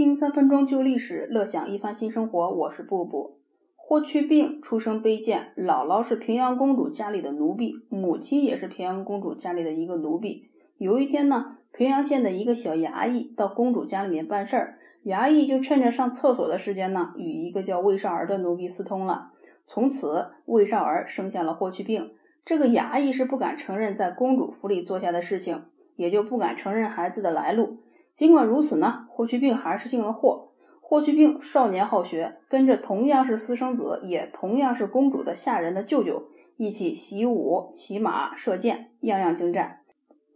听三分钟旧历史，乐享一番新生活。我是布布。霍去病出生卑贱，姥姥是平阳公主家里的奴婢，母亲也是平阳公主家里的一个奴婢。有一天呢，平阳县的一个小衙役到公主家里面办事儿，衙役就趁着上厕所的时间呢，与一个叫魏少儿的奴婢私通了。从此，魏少儿生下了霍去病。这个衙役是不敢承认在公主府里做下的事情，也就不敢承认孩子的来路。尽管如此呢，霍去病还是进了货。霍去病少年好学，跟着同样是私生子，也同样是公主的下人的舅舅一起习武、骑马、射箭，样样精湛。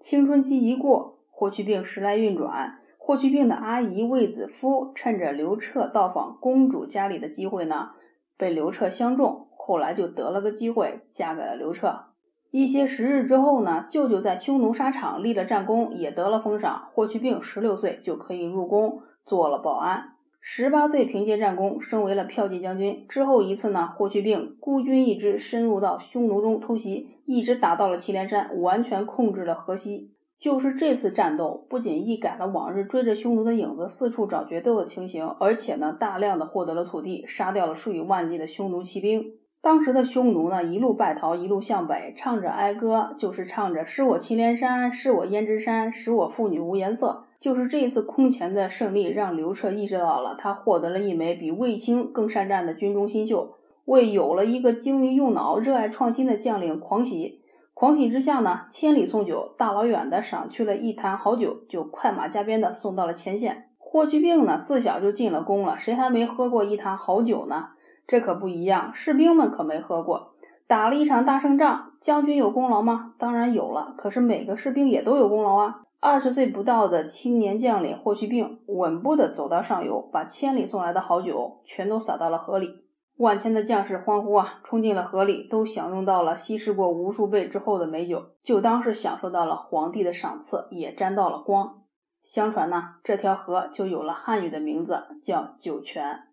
青春期一过，霍去病时来运转。霍去病的阿姨卫子夫趁着刘彻到访公主家里的机会呢，被刘彻相中，后来就得了个机会，嫁给了刘彻。一些时日之后呢，舅舅在匈奴沙场立了战功，也得了封赏。霍去病十六岁就可以入宫做了保安，十八岁凭借战功升为了骠骑将军。之后一次呢，霍去病孤军一支深入到匈奴中偷袭，一直打到了祁连山，完全控制了河西。就是这次战斗，不仅一改了往日追着匈奴的影子四处找决斗的情形，而且呢，大量的获得了土地，杀掉了数以万计的匈奴骑兵。当时的匈奴呢，一路败逃，一路向北，唱着哀歌，就是唱着“失我祁连山，失我胭脂山，使我妇女无颜色”。就是这一次空前的胜利，让刘彻意识到了，他获得了一枚比卫青更善战的军中新秀，为有了一个精于用脑、热爱创新的将领狂喜。狂喜之下呢，千里送酒，大老远的赏去了一坛好酒，就快马加鞭的送到了前线。霍去病呢，自小就进了宫了，谁还没喝过一坛好酒呢？这可不一样，士兵们可没喝过。打了一场大胜仗，将军有功劳吗？当然有了。可是每个士兵也都有功劳啊。二十岁不到的青年将领霍去病，稳步的走到上游，把千里送来的好酒全都洒到了河里。万千的将士欢呼啊，冲进了河里，都享用到了稀释过无数倍之后的美酒，就当是享受到了皇帝的赏赐，也沾到了光。相传呢，这条河就有了汉语的名字，叫酒泉。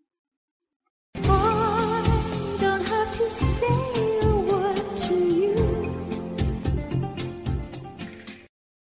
you say